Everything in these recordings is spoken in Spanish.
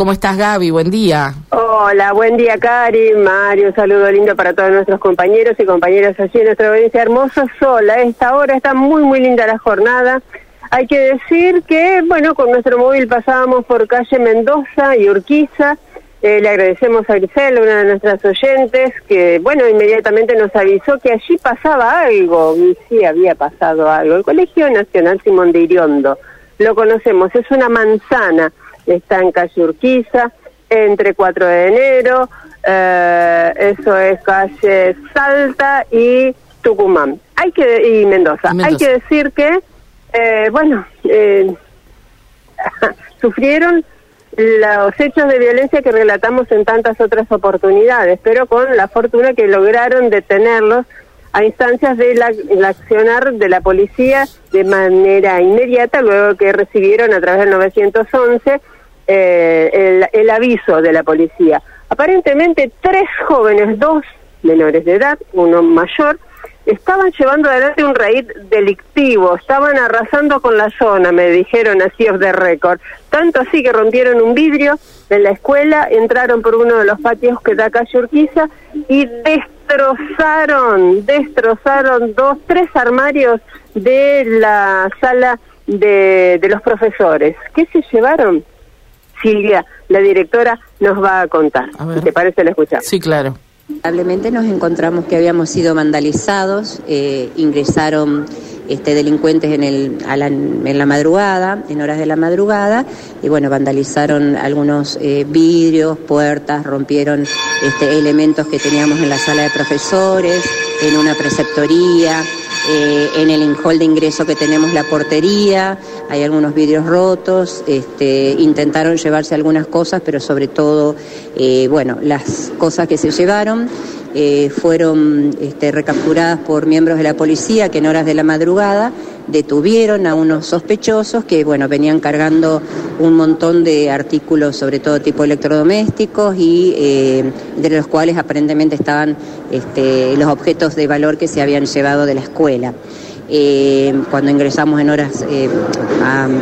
¿Cómo estás, Gaby? Buen día. Hola, buen día, Cari, Mario. Un saludo lindo para todos nuestros compañeros y compañeras allí en nuestra provincia. Hermoso sol. A esta hora está muy, muy linda la jornada. Hay que decir que, bueno, con nuestro móvil pasábamos por calle Mendoza y Urquiza. Eh, le agradecemos a Grisel, una de nuestras oyentes, que, bueno, inmediatamente nos avisó que allí pasaba algo. Y sí, había pasado algo. El Colegio Nacional Simón de Iriondo. Lo conocemos, es una manzana está en calle Urquiza, entre 4 de enero, eh, eso es calle Salta y Tucumán. Hay que y Mendoza. Hay que decir que, eh, bueno, eh, sufrieron los hechos de violencia que relatamos en tantas otras oportunidades, pero con la fortuna que lograron detenerlos a instancias del accionar de la policía de manera inmediata, luego que recibieron a través del 911 eh, el, aviso de la policía. Aparentemente tres jóvenes, dos menores de edad, uno mayor, estaban llevando adelante un raid delictivo, estaban arrasando con la zona, me dijeron así of the record. Tanto así que rompieron un vidrio en la escuela, entraron por uno de los patios que da calle Urquiza y destrozaron, destrozaron dos, tres armarios de la sala de, de los profesores. ¿Qué se llevaron? Silvia, la directora, nos va a contar. Si te parece, la escuchamos. Sí, claro. Lamentablemente nos encontramos que habíamos sido vandalizados, eh, ingresaron este, delincuentes en, el, en la madrugada, en horas de la madrugada, y bueno, vandalizaron algunos eh, vidrios, puertas, rompieron este, elementos que teníamos en la sala de profesores, en una preceptoría, eh, en el hall de ingreso que tenemos la portería, hay algunos vidrios rotos, este, intentaron llevarse algunas cosas, pero sobre todo, eh, bueno, las cosas que se llevaron eh, fueron este, recapturadas por miembros de la policía que en horas de la madrugada detuvieron a unos sospechosos que bueno venían cargando un montón de artículos sobre todo tipo electrodomésticos y eh, de los cuales aparentemente estaban este, los objetos de valor que se habían llevado de la escuela. Eh, cuando ingresamos en horas eh,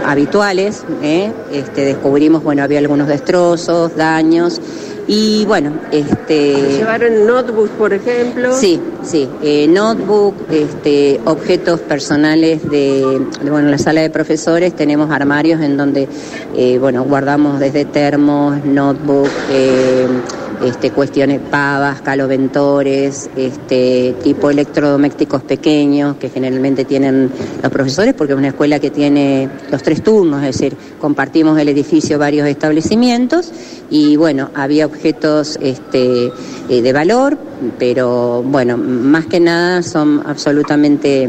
habituales, este, descubrimos, bueno, había algunos destrozos, daños, y bueno, este... ¿Llevaron notebooks, por ejemplo? Sí, sí, eh, notebook, este, objetos personales de, bueno, en la sala de profesores tenemos armarios en donde, eh, bueno, guardamos desde termos, notebook, eh, este, cuestiones pavas, caloventores, este, tipo electrodomésticos pequeños que generalmente tienen los profesores porque es una escuela que tiene los tres turnos, es decir, compartimos el edificio varios establecimientos y bueno, había objetos este, eh, de valor, pero bueno, más que nada son absolutamente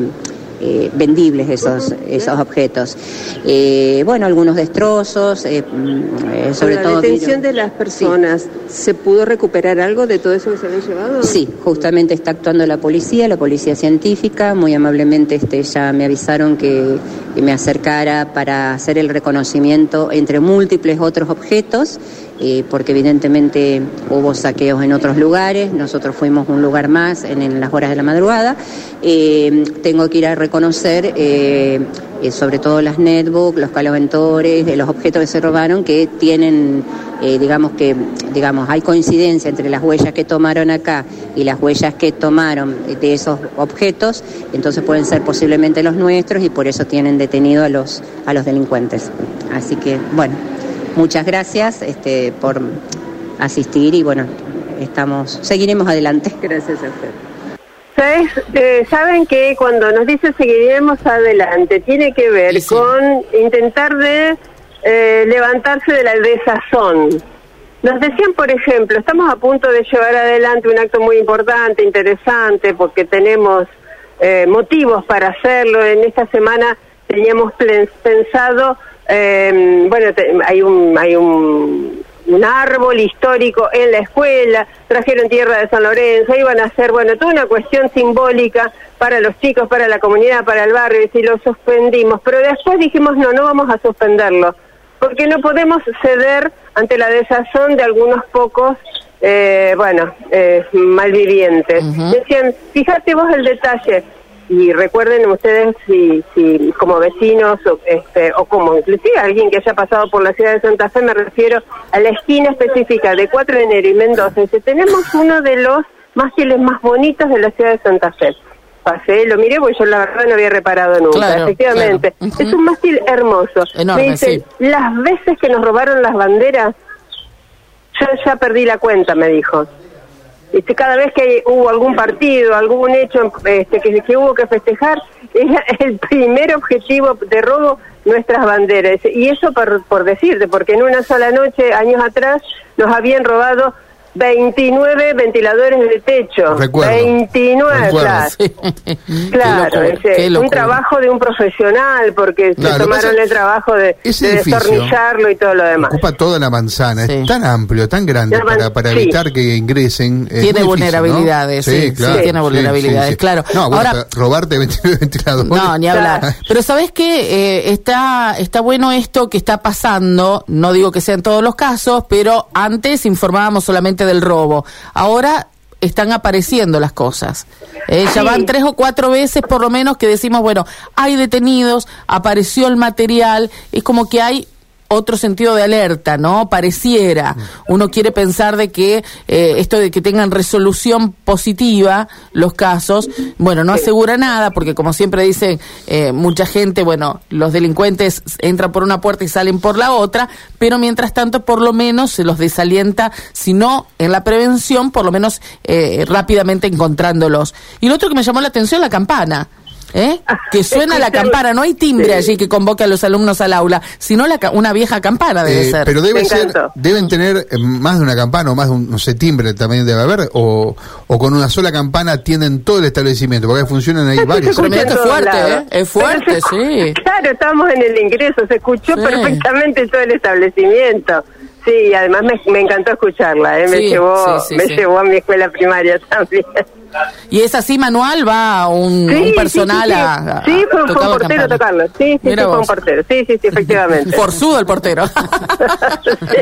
eh, vendibles esos, esos objetos. Eh, bueno, algunos destrozos, eh, mm, sobre la todo... La detención de las personas, ¿se pudo recuperar algo de todo eso que se había llevado? Sí, justamente está actuando la policía, la policía científica, muy amablemente este, ya me avisaron que me acercara para hacer el reconocimiento entre múltiples otros objetos. Eh, porque evidentemente hubo saqueos en otros lugares, nosotros fuimos un lugar más en, las horas de la madrugada. Eh, tengo que ir a reconocer, eh, sobre todo las netbooks, los caloventores, los objetos que se robaron, que tienen, digamos que, digamos, hay coincidencia entre las huellas que tomaron acá y las huellas que tomaron de esos objetos, entonces pueden ser posiblemente los nuestros y por eso tienen detenido a los, a los delincuentes. Así que, bueno muchas gracias este, por asistir y bueno, estamos, seguiremos adelante. Gracias a usted. Eh, saben que cuando nos dice seguiremos adelante, tiene que ver con intentar de eh, levantarse de la desazón. Nos decían, por ejemplo, estamos a punto de llevar adelante un acto muy importante, interesante, porque tenemos eh, motivos para hacerlo. En esta semana teníamos pensado eh, bueno, hay un hay un, un, árbol histórico en la escuela, trajeron tierra de San Lorenzo, iban a hacer, bueno, toda una cuestión simbólica para los chicos, para la comunidad, para el barrio, y lo suspendimos. Pero después dijimos, no, no vamos a suspenderlo, porque no podemos ceder ante la desazón de algunos pocos eh, bueno, eh, malvivientes. Decían, fíjate vos el detalle, y recuerden ustedes si, si como vecinos o, este, o como inclusive alguien que haya pasado por la ciudad de Santa Fe, me refiero a la esquina específica de 4 de enero y Mendoza, dice, tenemos uno de los mástiles más bonitos de la ciudad de Santa Fe. Pasé, lo miré porque yo la verdad no había reparado nunca, Claro, efectivamente. claro. Es un mástil hermoso. Enorme, me dice, sí. las veces que nos robaron las banderas, yo ya perdí la cuenta, me dijo. Este, cada vez que hubo algún partido, algún hecho este, que, que hubo que festejar, era el primer objetivo de robo nuestras banderas. Y eso por, por decirte, porque en una sola noche, años atrás, nos habían robado 29 ventiladores de techo. Recuerdo. 29, Recuerdo. claro. Sí. Claro, Qué locura, ese- qué un trabajo de un profesional, porque Claro, se tomaron pasa- el trabajo de, de destornillarlo y todo lo demás. Ocupa toda la manzana, Sí. es tan amplio, tan grande man- para, para sí. evitar que ingresen. Es Tiene muy difícil, ¿no? vulnerabilidades, sí, sí, claro, tiene vulnerabilidades, claro. No, bueno, Ahora- robarte 29 ventiladores. No, ni hablar. Claro. Pero sabes que está está bueno esto que está pasando. No digo que sea en todos los casos, pero antes informábamos solamente del robo. Ahora están apareciendo las cosas. Eh, Ya van tres o cuatro veces por lo menos que decimos, bueno, hay detenidos, apareció el material, es como que hay otro sentido de alerta, ¿no? Pareciera. Uno quiere pensar de que eh, esto de que tengan resolución positiva los casos, bueno, no asegura nada, porque como siempre dicen eh, mucha gente, bueno, los delincuentes entran por una puerta y salen por la otra, pero mientras tanto por lo menos se los desalienta, si no en la prevención, por lo menos eh, rápidamente encontrándolos. Y lo otro que me llamó la atención, la campana. ¿Eh? Que suena la campana, no hay timbre Sí. allí que convoque a los alumnos al aula, sino la ca- una vieja campana debe Eh, ser. pero debe ser, deben tener eh, más de una campana o más de un, no sé, timbre también debe haber, o, o con una sola campana tienen todo el establecimiento, porque funcionan ahí varios. Pero mira en que todos fuerte, lados. ¿eh? Es fuerte, sí. Claro, estábamos en el ingreso, se escuchó Sí. perfectamente todo el establecimiento. Sí, y además me, me encantó escucharla, ¿eh? me, Sí, llevó, sí, sí, me sí. llevó a mi escuela primaria también. Y es así manual, va un, Sí, un personal sí, sí. a, a- Sí, fue, un portero campana. a tocarlo. Sí, sí, fue un portero. Sí, sí, sí, efectivamente. Forzudo el portero.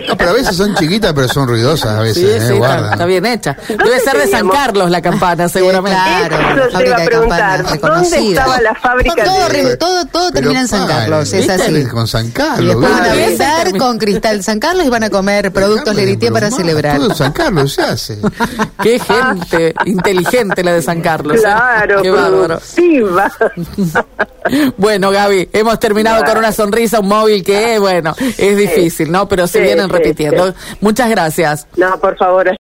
No, pero a veces son chiquitas, pero son ruidosas a veces, sí, eh, está, bien hecha. Debe ¿Dónde ser de San? Carlos la campana, seguramente. claro. Eso te iba fábrica a de preguntar. ¿Dónde estaba la fábrica todo, de- todo, termina en San Carlos, es así. Con San Y Carlos. después van a brindar con cristal San Carlos y van a comer productos Leritier para celebrar. Todo en San Carlos se hace. Qué gente inteligente la de San Carlos. ¿eh? Claro, Qué bárbaro. Bueno, Gaby, hemos terminado con una sonrisa, un móvil que, bueno, es difícil, ¿no? Pero se Sí, vienen sí, repitiendo. Muchas gracias. No, por favor,